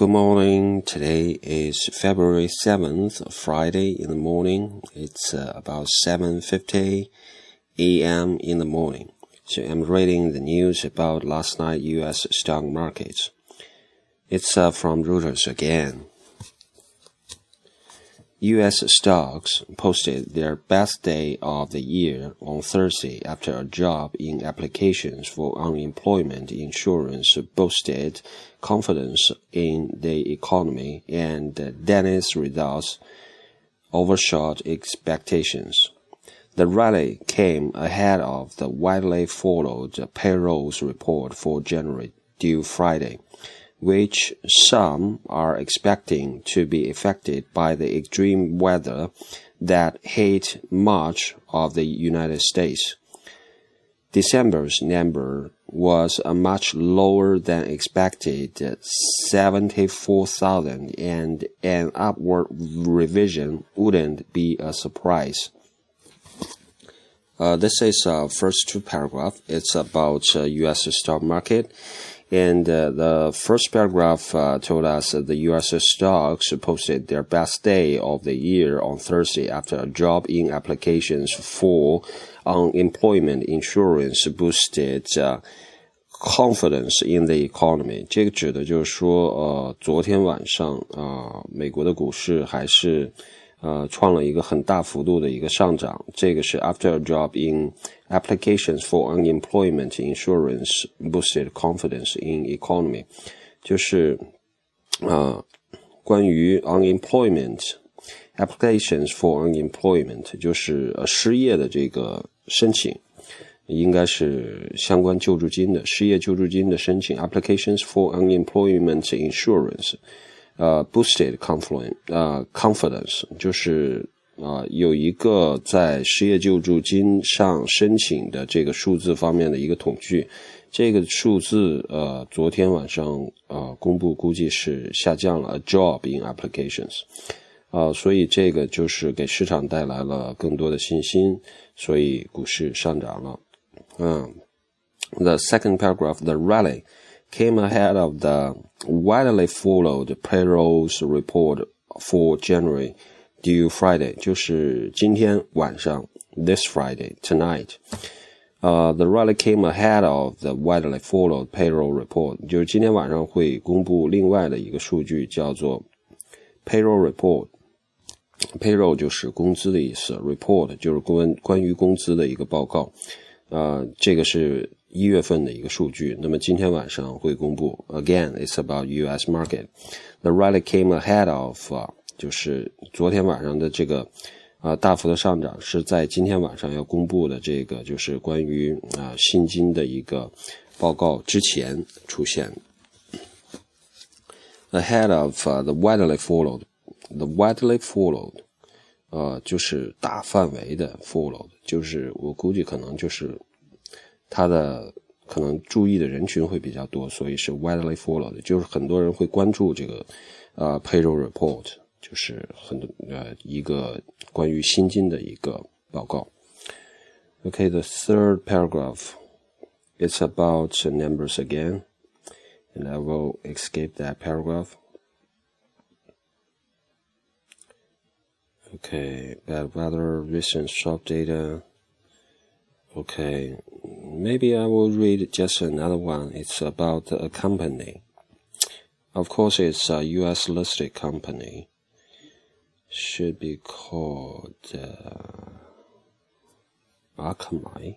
Good morning. Today is February 7th, Friday in the morning. It's uh, about 7:50 a.m. in the morning. So I'm reading the news about last night US stock markets. It's uh, from Reuters again. U.S. stocks posted their best day of the year on Thursday after a drop in applications for unemployment insurance boosted confidence in the economy and Dennis results overshot expectations. The rally came ahead of the widely followed payrolls report for January due Friday which some are expecting to be affected by the extreme weather that hit much of the United States. December's number was a much lower than expected 74,000 and an upward revision wouldn't be a surprise. Uh, this is uh, first two paragraph. It's about uh, U.S. stock market and uh, the first paragraph uh, told us that the U.S. stocks posted their best day of the year on Thursday after a drop in applications for unemployment insurance boosted uh, confidence in the economy。这个指的就是说，呃，昨天晚上啊、呃，美国的股市还是。 呃，创了一个很大幅度的一个上涨。这个是 after a drop in applications for unemployment insurance boosted confidence in economy，就是啊，关于 unemployment applications for unemployment，就是呃失业的这个申请，应该是相关救助金的失业救助金的申请 applications for unemployment insurance。呃，boosted confidence，呃，confidence 就是啊，有一个在失业救助金上申请的这个数字方面的一个统计，这个数字呃，昨天晚上啊公布，估计是下降了，a job in applications，啊，所以这个就是给市场带来了更多的信心，所以股市上涨了。嗯，the second paragraph，the rally。came ahead of the widely followed payrolls report for January due Friday，就是今天晚上 this Friday tonight。呃、uh,，the rally came ahead of the widely followed payroll report，就是今天晚上会公布另外的一个数据，叫做 payroll report。payroll 就是工资的意思，report 就是关关于工资的一个报告。呃，这个是 一月份的一个数据，那么今天晚上会公布。Again, it's about U.S. market. The rally came ahead of，、就是昨天晚上的这个啊、大幅的上涨是在今天晚上要公布的这个就是关于啊、呃、薪金的一个报告之前出现。Ahead of、the widely followed, the widely followed，呃，就是大范围的 followed，就是我估计可能就是它的可能注意的人群会比较多，所以是 widely followed，就是很多人会关注这个呃 payroll report，就是很多呃一个关于薪金的一个报告。Okay, the third paragraph, it's about numbers again, and I will escape that paragraph. Okay, bad weather, recent shop data. Okay, maybe I will read just another one. It's about a company. Of course, it's a U.S. listed company. Should be called uh, Akamai.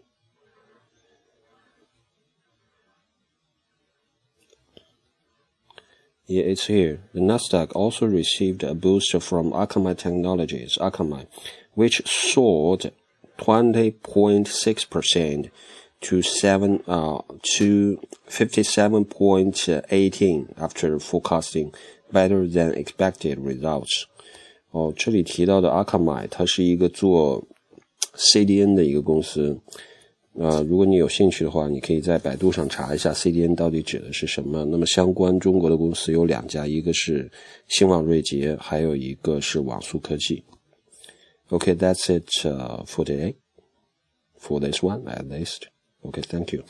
Yeah, it's here. The Nasdaq also received a boost from Akamai Technologies, Akamai, which soared 20.6% to seven uh, to 57.18 after forecasting better than expected results。哦，这里提到的阿卡买，它是一个做 CDN 的一个公司。呃，如果你有兴趣的话，你可以在百度上查一下 CDN 到底指的是什么。那么相关中国的公司有两家，一个是新网瑞捷，还有一个是网宿科技。Okay, that's it uh, for today. For this one, at least. Okay, thank you.